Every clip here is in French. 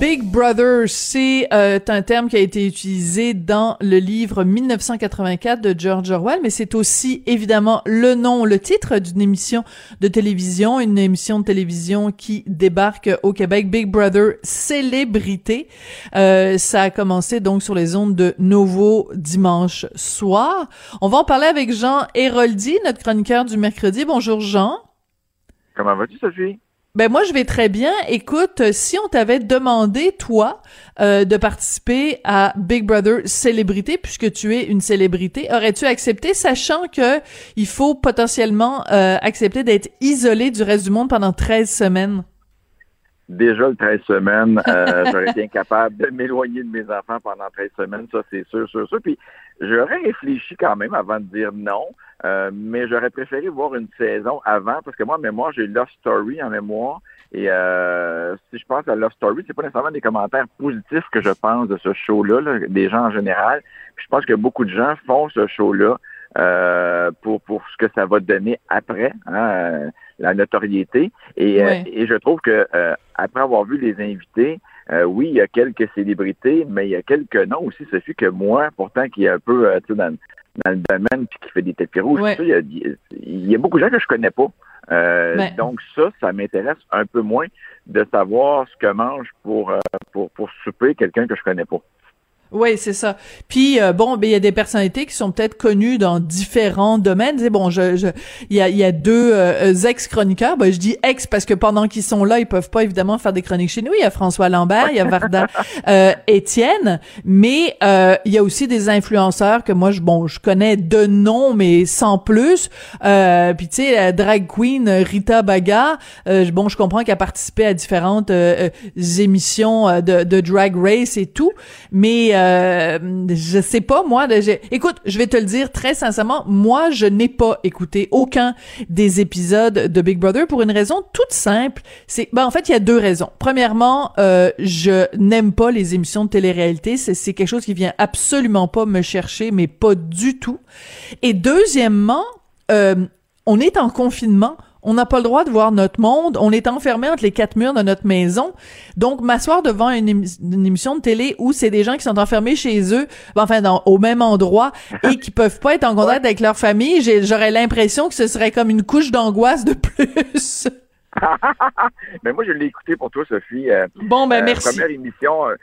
Big Brother, c'est euh, un terme qui a été utilisé dans le livre 1984 de George Orwell, mais c'est aussi évidemment le nom, le titre d'une émission de télévision, une émission de télévision qui débarque au Québec, Big Brother Célébrité. Euh, ça a commencé donc sur les ondes de Novo dimanche soir. On va en parler avec Jean Héroldi, notre chroniqueur du mercredi. Bonjour Jean. Comment vas-tu, Sophie? Ben moi je vais très bien. Écoute, si on t'avait demandé toi euh, de participer à Big Brother célébrité puisque tu es une célébrité, aurais-tu accepté sachant que il faut potentiellement euh, accepter d'être isolé du reste du monde pendant 13 semaines? Déjà le 13 semaines, euh, j'aurais été incapable de m'éloigner de mes enfants pendant 13 semaines, ça c'est sûr, sûr, sûr. Puis j'aurais réfléchi quand même avant de dire non. Euh, mais j'aurais préféré voir une saison avant parce que moi, en mémoire, j'ai Love Story en mémoire. Et euh, si je pense à Love Story, c'est pas nécessairement des commentaires positifs que je pense de ce show-là, des gens en général. je pense que beaucoup de gens font ce show-là euh, pour pour ce que ça va donner après, hein, la notoriété. Et, et je trouve que après avoir vu les invités, oui, il y a quelques célébrités, mais il y a quelques noms aussi, ce fut que moi, pourtant, qui est un peu tu sais, dans, dans le domaine puis qui fait des tapis rouges. Il, y a, beaucoup de gens que je connais pas. Euh, ben. Donc ça, ça m'intéresse un peu moins de savoir ce que mange pour, euh, pour, pour souper quelqu'un que je connais pas. Oui, c'est ça. Puis euh, bon, ben il y a des personnalités qui sont peut-être connues dans différents domaines. C'est bon, je, je, il y a, y a deux euh, ex-chroniqueurs. Ben je dis ex parce que pendant qu'ils sont là, ils peuvent pas évidemment faire des chroniques chez nous. Il y a François Lambert, il y a Varda euh, Étienne, mais euh, il y a aussi des influenceurs que moi, je bon, je connais de nom, mais sans plus. Euh, puis tu sais, la drag queen Rita Baga. bon, je comprends qu'elle a participé à différentes émissions de, de drag race et tout, mais euh, je sais pas moi. écoute, je vais te le dire très sincèrement, moi je n'ai pas écouté aucun des épisodes de Big Brother pour une raison toute simple. C'est, ben en fait il y a deux raisons. Premièrement, euh, je n'aime pas les émissions de télé-réalité. C'est quelque chose qui vient absolument pas me chercher, mais pas du tout. Et deuxièmement, euh, on est en confinement on n'a pas le droit de voir notre monde. On est enfermé entre les quatre murs de notre maison. Donc, m'asseoir devant une, émission de télé où c'est des gens qui sont enfermés chez eux, ben, enfin, dans, au même endroit et qui peuvent pas être en contact avec leur famille, j'aurais l'impression que ce serait comme une couche d'angoisse de plus. mais moi, je l'ai écouté pour toi, Sophie. Euh, bon, ben, euh, merci. Première émission. Euh,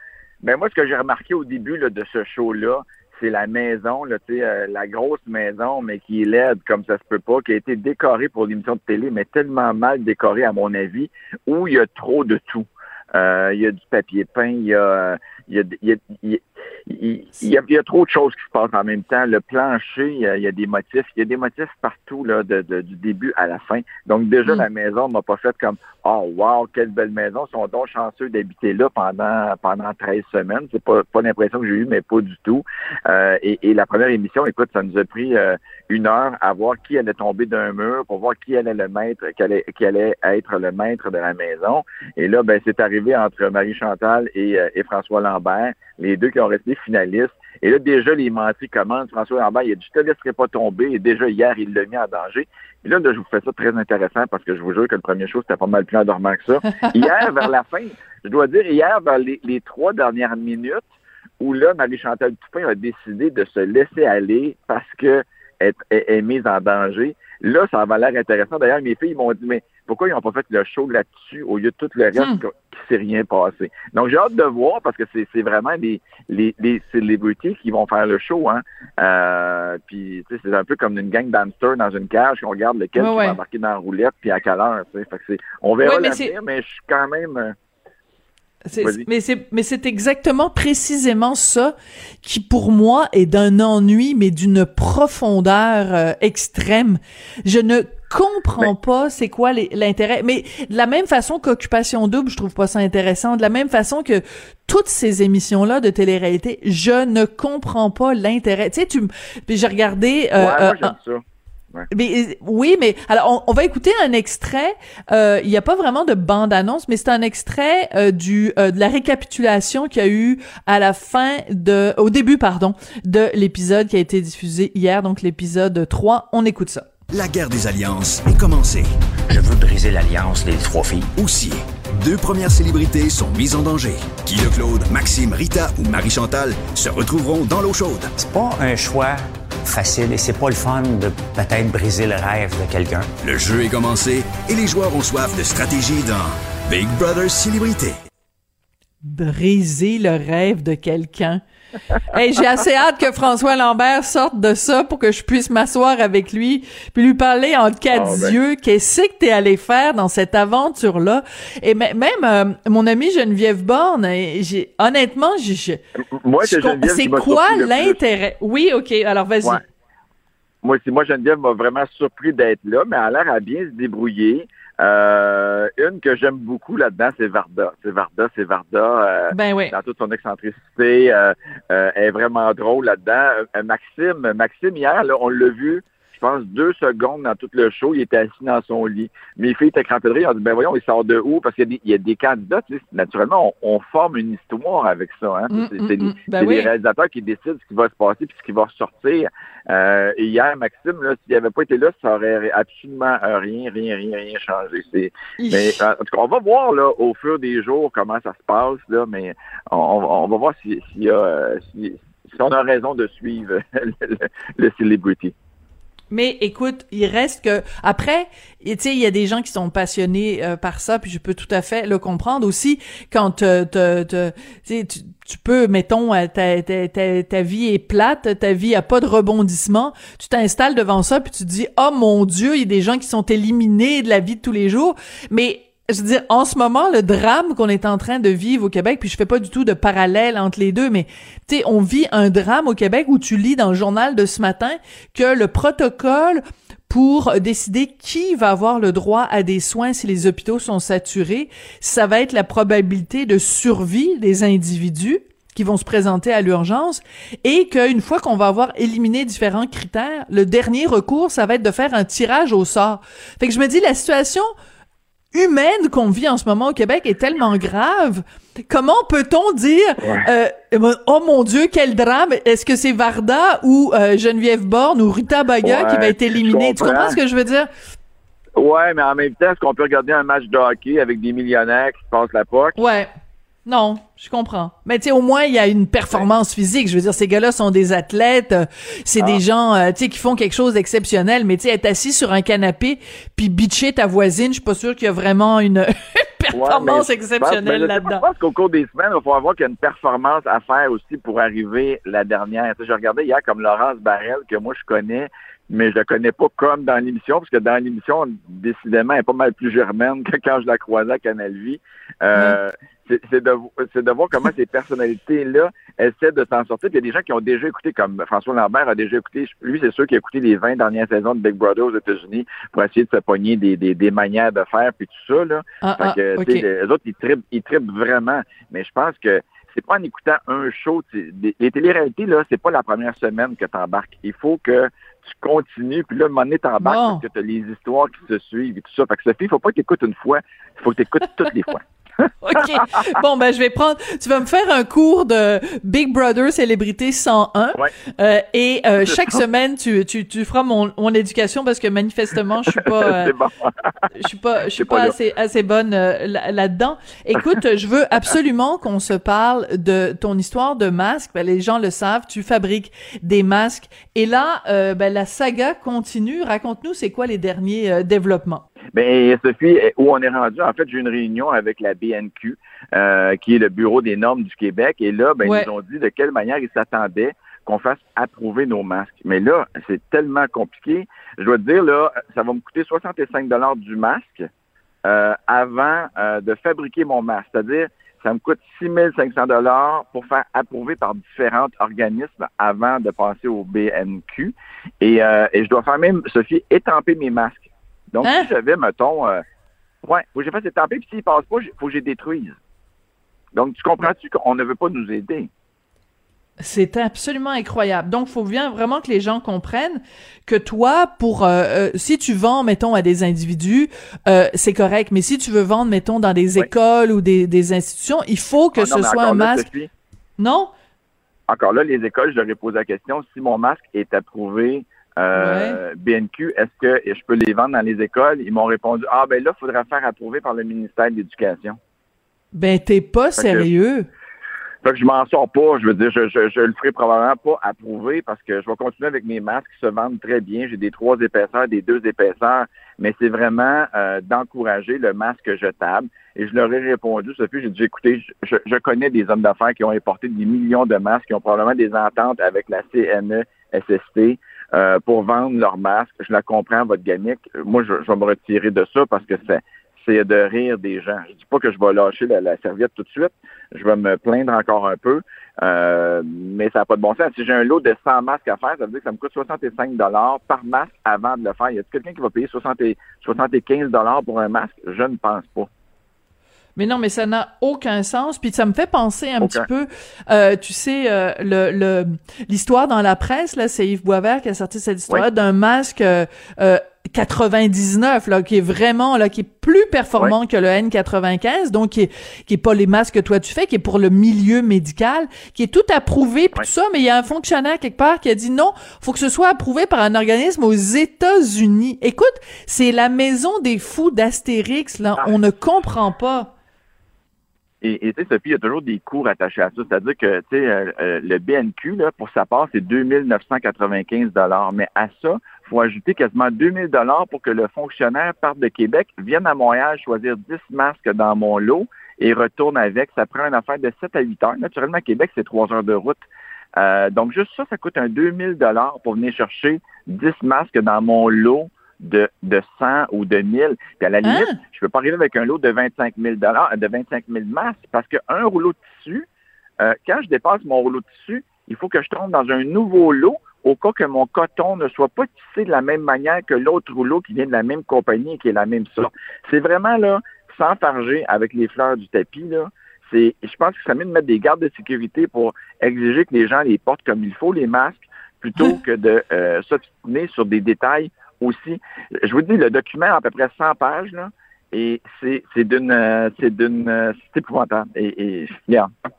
mais moi, ce que j'ai remarqué au début de ce show-là, c'est la maison, là, euh, la grosse maison, mais qui est laide comme ça se peut pas, qui a été décorée pour l'émission de télé, mais tellement mal décorée à mon avis, où il y a trop de tout. Euh, il y a du papier peint, il y a, il y a, il y a, il y, a, il y, a, trop de choses qui se passent en même temps. Le plancher, il y a, il y a des motifs. Il y a des motifs partout là, de, de, du début à la fin. Donc déjà, mm. la maison m'a pas fait comme Oh wow, quelle belle maison. Ils sont donc chanceux d'habiter là pendant pendant 13 semaines. C'est pas, pas l'impression que j'ai eue, mais pas du tout. Euh, et, et, la première émission, écoute, ça nous a pris euh, une heure à voir qui allait tomber d'un mur pour voir qui allait le maître, qui allait, qui allait être le maître de la maison. Et là, ben, c'est arrivé entre Marie-Chantal et, euh, et François Lambert les deux qui ont resté finalistes. Et là, déjà, les mentis commencent. François Lambert, il a dit, je te laisserai pas tomber. Et déjà, hier, il l'a mis en danger. Et là, je vous fais ça très intéressant parce que je vous jure que le premier show, c'était pas mal plus endormant que ça. hier, vers la fin, je dois dire, hier, vers les, trois dernières minutes, où là, Marie-Chantal Toupin a décidé de se laisser aller parce que est mise en danger. Là, ça va l'air intéressant. D'ailleurs, mes filles m'ont dit, mais pourquoi ils n'ont pas fait le show là-dessus au lieu de tout le reste hmm. qui ne s'est rien passé? Donc, j'ai hâte de voir parce que c'est vraiment les, les, les celebrities qui vont faire le show. Hein. Euh, puis, c'est un peu comme une gang d'hamsters dans une cage. On regarde lequel qui va embarquer dans la roulette puis à quelle heure. Fait que on verra mais l'avenir, mais je suis quand même... Euh, mais c'est mais c'est exactement précisément ça qui pour moi est d'un ennui mais d'une profondeur euh, extrême. Je ne comprends pas c'est quoi l'intérêt. Mais de la même façon qu'Occupation Double, je trouve pas ça intéressant. De la même façon que toutes ces émissions-là de télé-réalité, je ne comprends pas l'intérêt. Tu sais, tu puis j'ai regardé. Euh, ouais, moi, euh, ça. Mais, oui, mais alors on, va écouter un extrait. Euh, il n'y a pas vraiment de bande-annonce, mais c'est un extrait euh, du euh, de la récapitulation qu'il y a eu à la fin de, au début pardon, de l'épisode qui a été diffusé hier, donc l'épisode 3. On écoute ça. La guerre des alliances est commencée. Je veux briser l'alliance des trois filles. Aussi, deux premières célébrités sont mises en danger. Qui le Claude, Maxime, Rita ou Marie-Chantal se retrouveront dans l'eau chaude. C'est pas un choix facile et c'est pas le fun de peut-être briser le rêve de quelqu'un. Le jeu est commencé et les joueurs ont soif de stratégie dans Big Brother Célébrité. Briser le rêve de quelqu'un. hey, j'ai assez hâte que François Lambert sorte de ça pour que je puisse m'asseoir avec lui puis lui parler en quatre oh, yeux. Qu'est-ce que t'es allé faire dans cette aventure-là? Et même euh, mon ami Geneviève Borne, j'ai honnêtement, j'ai, moi, c'est quoi l'intérêt? Oui, ok. Alors vas-y. Moi, moi, Geneviève m'a vraiment surpris d'être là, mais elle a l'air à bien se débrouiller. Euh, une que j'aime beaucoup là-dedans, c'est Varda. C'est Varda, c'est Varda. Euh, ben oui. Dans toute son excentricité, euh, euh elle est vraiment drôle là-dedans. Maxime, Maxime hier, là, on l'a vu je pense, deux secondes dans tout le show, il était assis dans son lit. Mes filles étaient crampées de rire. ont dit, ben voyons, il sort de où? Parce qu'il y, a des candidats, tu sais, naturellement, on, forme une histoire avec ça. Hein? Mm, c'est mm, mm. Ben les réalisateurs qui décident ce qui va se passer puis ce qui va sortir. Euh, et hier, Maxime, là, s'il n'avait pas été là, ça aurait absolument rien, rien, rien, rien changé. mais en tout cas, on va voir là, au fur des jours comment ça se passe, là, mais on, va voir si, si, on a raison de suivre le, le celebrity. Mais écoute, il reste que après, tu sais, il y a des gens qui sont passionnés euh, par ça, puis je peux tout à fait le comprendre aussi. Quand te, tu, tu peux, mettons, euh, ta, ta, ta, vie est plate, ta vie a pas de rebondissement, tu t'installes devant ça, puis tu te dis, oh mon Dieu, il y a des gens qui sont éliminés de la vie de tous les jours. Mais je veux dire, en ce moment, le drame qu'on est en train de vivre au Québec, puis je fais pas du tout de parallèle entre les deux, mais tu sais, on vit un drame au Québec où tu lis dans le journal de ce matin que le protocole pour décider qui va avoir le droit à des soins si les hôpitaux sont saturés, ça va être la probabilité de survie des individus qui vont se présenter à l'urgence et qu'une fois qu'on va avoir éliminé différents critères, le dernier recours, ça va être de faire un tirage au sort. Fait que je me dis, la situation humaine qu'on vit en ce moment au Québec est tellement grave. Comment peut-on dire euh, oh mon Dieu quel drame. Est-ce que c'est Varda ou euh, Geneviève Borne ou Rita Baga qui va être éliminée? Tu comprends. ce que je veux dire? Ouais, mais en même temps, est-ce qu'on peut regarder un match de hockey avec des millionnaires qui se passent la poque Ouais. Non, je comprends. Mais tu sais, au moins, il y a une performance physique. Je veux dire, ces gars-là sont des athlètes. Euh, c'est des ah. gens, euh, tu sais, qui font quelque chose d'exceptionnel. Mais tu sais, être assis sur un canapé puis bitcher ta voisine, je suis pas sûr qu'il y a vraiment une performance exceptionnelle là-dedans. Je pense qu'au cours des semaines, il va falloir voir qu'il y a une performance à faire aussi pour arriver la dernière. Tu sais, je regardais hier comme Laurence Barrel, que moi, je connais mais je la connais pas comme dans l'émission, parce que dans l'émission, décidément, elle est pas mal plus germaine que quand je la croisais à Canal Vie. Euh, c'est de, de voir comment ces personnalités-là essaient de s'en sortir. Puis il y a des gens qui ont déjà écouté, comme François Lambert a déjà écouté, lui, c'est sûr qu'il a écouté les 20 dernières saisons de Big Brother aux États-Unis pour essayer de se pogner des, des, des manières de faire, puis tout ça. Là. Ah, ah, les autres, ils tripent, ils vraiment. Mais je pense que c'est pas en écoutant un show. Les téléréalités, là, c'est pas la première semaine que tu embarques. Il faut que tu continues, puis là, à un moment donné, t'embarques parce que tu as les histoires qui se suivent et tout ça. Fait que Sophie, il faut pas que tu écoutes une fois, il faut que tu écoutes toutes les fois. OK. Bon, ben, je vais prendre, tu vas me faire un cours de Big Brother Célébrité 101. Ouais. Euh, et euh, chaque semaine, tu, tu, tu feras mon, mon éducation parce que manifestement, je suis pas, euh, je suis pas, je suis pas, assez, assez bonne euh, là-dedans. Écoute, je veux absolument qu'on se parle de ton histoire de masque. Ben, les gens le savent, tu fabriques des masques. Et là, euh, ben, la saga continue. Raconte-nous, c'est quoi les derniers développements? Ben, Sophie, où on est rendu, en fait, j'ai une réunion avec la BNQ, euh, qui est le Bureau des normes du Québec, et là, ben, ils nous ont dit de quelle manière ils s'attendaient qu'on fasse approuver nos masques. Mais là, c'est tellement compliqué. Je dois te dire, là, ça va me coûter 65 dollars du masque euh, avant euh, de fabriquer mon masque. C'est-à-dire, ça me coûte 6500 dollars pour faire approuver par différents organismes avant de passer au BNQ. Et, et je dois faire même, Sophie, étamper mes masques. Donc, hein? si j'avais, mettons, ouais, faut que j'ai fait étamper, puis s'il passe pas, il faut que j'ai détruise. Donc, tu comprends-tu qu'on ne veut pas nous aider? C'est absolument incroyable. Donc, faut bien vraiment que les gens comprennent que toi, pour euh, euh, si tu vends, mettons, à des individus, euh, c'est correct. Mais si tu veux vendre, mettons, dans des écoles ou des, des, institutions, il faut que Ah ce non, soit un masque. Non? encore là, les écoles, je leur ai posé la question, si mon masque est approuvé euh, BNQ, est-ce que je peux les vendre dans les écoles? Ils m'ont répondu, ah ben là, il faudra faire approuver par le ministère de l'Éducation. Ben, t'es pas Fait que- sérieux. Fait que je m'en sors pas. Je veux dire, je, je, je le ferai probablement pas approuver parce que je vais continuer avec mes masques qui se vendent très bien. J'ai des trois épaisseurs, des deux épaisseurs, mais c'est vraiment euh, d'encourager le masque jetable. Et je leur ai répondu, Sophie, j'ai dit, écoutez, je- je connais des hommes d'affaires qui ont importé des millions de masques, qui ont probablement des ententes avec la CNE, SST, euh, pour vendre leurs masques. Je la comprends, votre gamique. Moi, je, je vais me retirer de ça parce que c'est c'est de rire des gens. Je dis pas que je vais lâcher la, la serviette tout de suite. Je vais me plaindre encore un peu, euh, mais ça n'a pas de bon sens. Si j'ai un lot de 100 masques à faire, ça veut dire que ça me coûte 65 dollars par masque avant de le faire. Y a quelqu'un qui va payer 60 et- 75 dollars pour un masque? Je ne pense pas. Mais non, mais ça n'a aucun sens. Puis ça me fait penser un petit peu, euh, tu sais, euh, le le- l'histoire dans la presse là, c'est Yves Boisvert qui a sorti cette histoire Oui. d'un masque euh, euh, 99 là, qui est vraiment là, qui est plus performant que le N95, donc qui est qui est pas les masques que toi tu fais, qui est pour le milieu médical, qui est tout approuvé puis tout ça. Mais il y a un fonctionnaire quelque part qui a dit non, faut que ce soit approuvé par un organisme aux États-Unis. Écoute, c'est la maison des fous d'Astérix là, Ah. on ne comprend pas. Et tu sais, Sophie, il y a toujours des cours attachés à ça. C'est-à-dire que tu sais, euh, euh, le BNQ, là, pour sa part, c'est 2995 dollars. Mais à ça, il faut ajouter quasiment 2000 dollars pour que le fonctionnaire parte de Québec, vienne à Montréal choisir 10 masques dans mon lot et retourne avec. Ça prend une affaire de 7 à 8 heures. Naturellement, Québec, c'est 3 heures de route. Euh, donc, juste ça, ça coûte un 2000 dollars pour venir chercher 10 masques dans mon lot de, de 100 ou de 1000. Puis à la limite, Hein? je peux pas arriver avec un lot de 25 000 de 25 000 masques parce qu'un rouleau de tissu, euh, quand je dépasse mon rouleau de tissu, il faut que je tombe dans un nouveau lot au cas que mon coton ne soit pas tissé de la même manière que l'autre rouleau qui vient de la même compagnie et qui est la même sorte. C'est vraiment là, s'enfarger avec les fleurs du tapis, là. C'est, je pense que ça mieux de mettre des gardes de sécurité pour exiger que les gens les portent comme il faut, les masques, plutôt que de euh, s'obstiner sur des détails aussi. Je vous dis, le document a à peu près 100 pages, là, et c'est, d'une, euh, c'est d'une, euh, c'est épouvantable. Et, et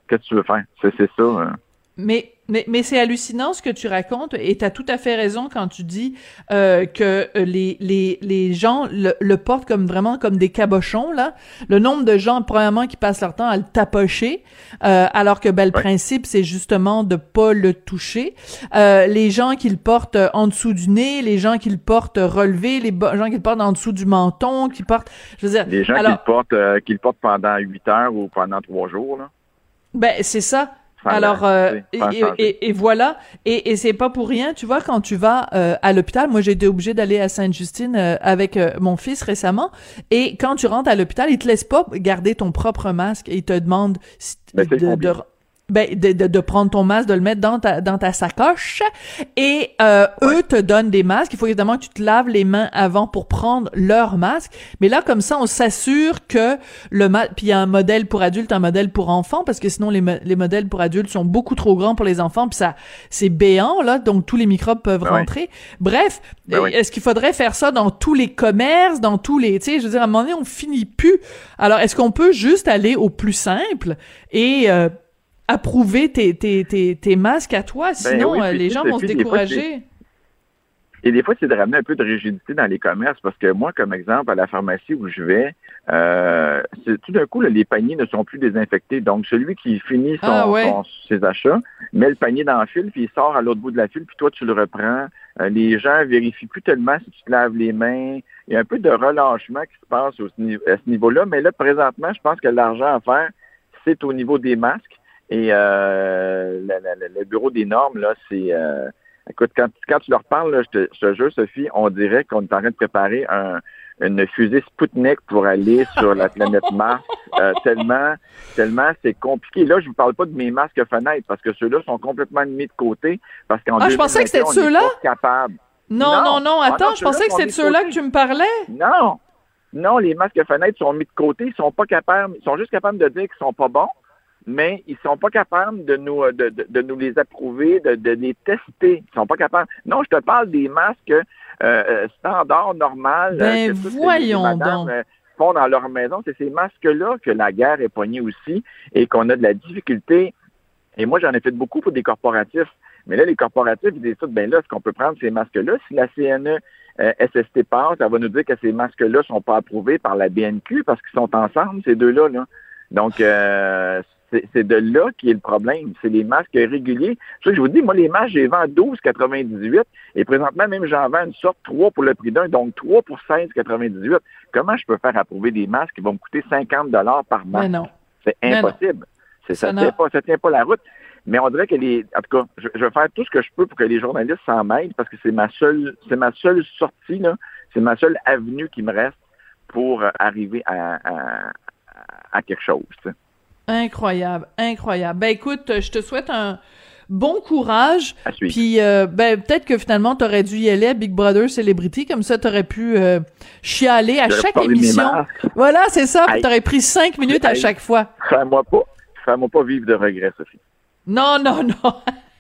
que tu veux faire? C'est, c'est ça. hein. Mais mais, mais c'est hallucinant ce que tu racontes et tu as tout à fait raison quand tu dis euh, que euh, les, les, les gens le, le portent comme vraiment comme des cabochons là. Le nombre de gens premièrement qui passent leur temps à le tapocher euh, alors que ben, le Ouais. principe c'est justement de pas le toucher. Euh, les gens qui le portent euh, en dessous du nez, les gens qui le portent relevé, les gens qui le portent en dessous du menton, qui portent je veux dire Les gens qui, le portent, euh, qui le portent pendant 8 heures ou pendant 3 jours, là. ben c'est ça. Alors, euh, et, voilà. Et, et c'est pas pour rien. Tu vois, quand tu vas euh, à l'hôpital, moi j'ai été obligée d'aller à Sainte-Justine euh, avec euh, mon fils récemment. Et quand tu rentres à l'hôpital, ils te laissent pas garder ton propre masque et ils te demandent si- Ben, de, de- ben, de, de, de prendre ton masque, de le mettre dans ta, dans ta sacoche. Et euh, eux te donnent des masques. Il faut évidemment que tu te laves les mains avant pour prendre leur masque. Mais là, comme ça, on s'assure que le masque... Puis il y a un modèle pour adultes, un modèle pour enfants, parce que sinon, les, mo- les modèles pour adultes sont beaucoup trop grands pour les enfants. Puis ça, c'est béant, là, donc tous les microbes peuvent Ben rentrer. Bref, Ben est-ce qu'il faudrait faire ça dans tous les commerces, dans tous les... Tu sais, je veux dire, à un moment donné, on finit plus. Alors, est-ce qu'on peut juste aller au plus simple et... euh, approuver tes, tes, tes, tes masques à toi, sinon Ben oui, euh, puis les gens vont se décourager. Et des fois, c'est de ramener un peu de rigidité dans les commerces parce que moi, comme exemple, à la pharmacie où je vais, euh, tout d'un coup, là, les paniers ne sont plus désinfectés. Donc, celui qui finit son, Ah ouais. son- ses achats met le panier dans le fil, puis il sort à l'autre bout de la file, puis toi, tu le reprends. Euh, les gens vérifient plus tellement si tu te laves les mains. Il y a un peu de relâchement qui se passe au, à ce niveau-là. Mais là, présentement, je pense que l'argent à faire, c'est au niveau des masques. Et euh, la- la- la- le bureau des normes, là, c'est... euh, Écoute, quand, quand tu leur parles, là, je, te, je te jure, Sophie, on dirait qu'on est en train de préparer un, une fusée Sputnik pour aller sur la planète Mars. Euh, tellement, tellement c'est compliqué. Là, je vous parle pas de mes masques fenêtres parce que ceux-là sont complètement mis de côté parce qu'en Ah, je pensais que c'était 2021, on ceux-là? capable. Non, Non. non, non, Ah attends, non, je pensais que c'était de ceux-là que tu me parlais. Non, non, les masques fenêtres sont mis de côté. Ils sont pas capables. Ils sont juste capables de dire qu'ils sont pas bons. Mais ils sont pas capables de nous de, de, de nous les approuver, de, de, les tester. Ils sont pas capables. Non, je te parle des masques euh, euh standards, normal. Ben voyons donc. Euh, font dans leur maison. C'est ces masques-là que la guerre est poignée aussi et qu'on a de la difficulté. Et moi, j'en ai fait beaucoup pour des corporatifs. Mais là, les corporatifs, ils disent tout, ben là, est-ce qu'on peut prendre ces masques-là? Si la CNE euh, SST passe, ça va nous dire que ces masques-là sont pas approuvés par la BNQ parce qu'ils sont ensemble, ces deux-là. Là. Donc, euh, c'est de là qui est le problème. C'est les masques réguliers. je vous dis, moi, les masques, j'ai vendu 12,98 et présentement, même j'en vends une sorte 3 pour le prix d'un, donc 3 pour 16,98. Comment je peux faire approuver des masques qui vont me coûter 50 dollars par masque? C'est impossible. Ça, ça, tient pas, ça tient pas la route. Mais on dirait que les, en tout cas, je, vais faire tout ce que je peux pour que les journalistes s'en mêlent parce que c'est ma seule, c'est ma seule sortie là, c'est ma seule avenue qui me reste pour arriver à, à, quelque chose. Incroyable, incroyable. Ben écoute, je te souhaite un bon courage. Puis euh, ben peut-être que finalement t'aurais dû y aller à Big Brother Celebrity comme ça t'aurais pu euh, chialer à chaque émission. Voilà, c'est ça. T'aurais pris cinq minutes à chaque fois. Fais-moi pas, fais-moi pas vivre de regrets, Sophie. Non, non, non.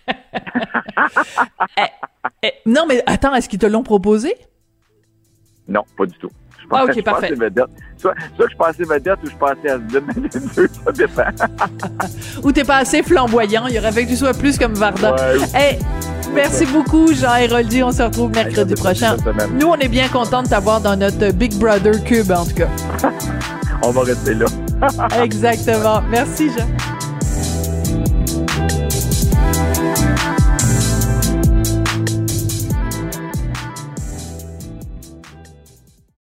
Eh, eh, non, mais attends, est-ce qu'ils te l'ont proposé? Non, pas du tout. Je pense, ah, ok, parfait. Soit, soit je passais vedette ou je passais à mais les deux, ça dépend. ou t'es pas assez flamboyant, il y aurait fait que tu sois plus comme Varda. Ouais, merci beaucoup, Jean Héroldi. On se retrouve mercredi prochain. Nous, on est bien contents de t'avoir dans notre Big Brother Cube, en tout cas. on va rester là. Exactement. Merci, Jean.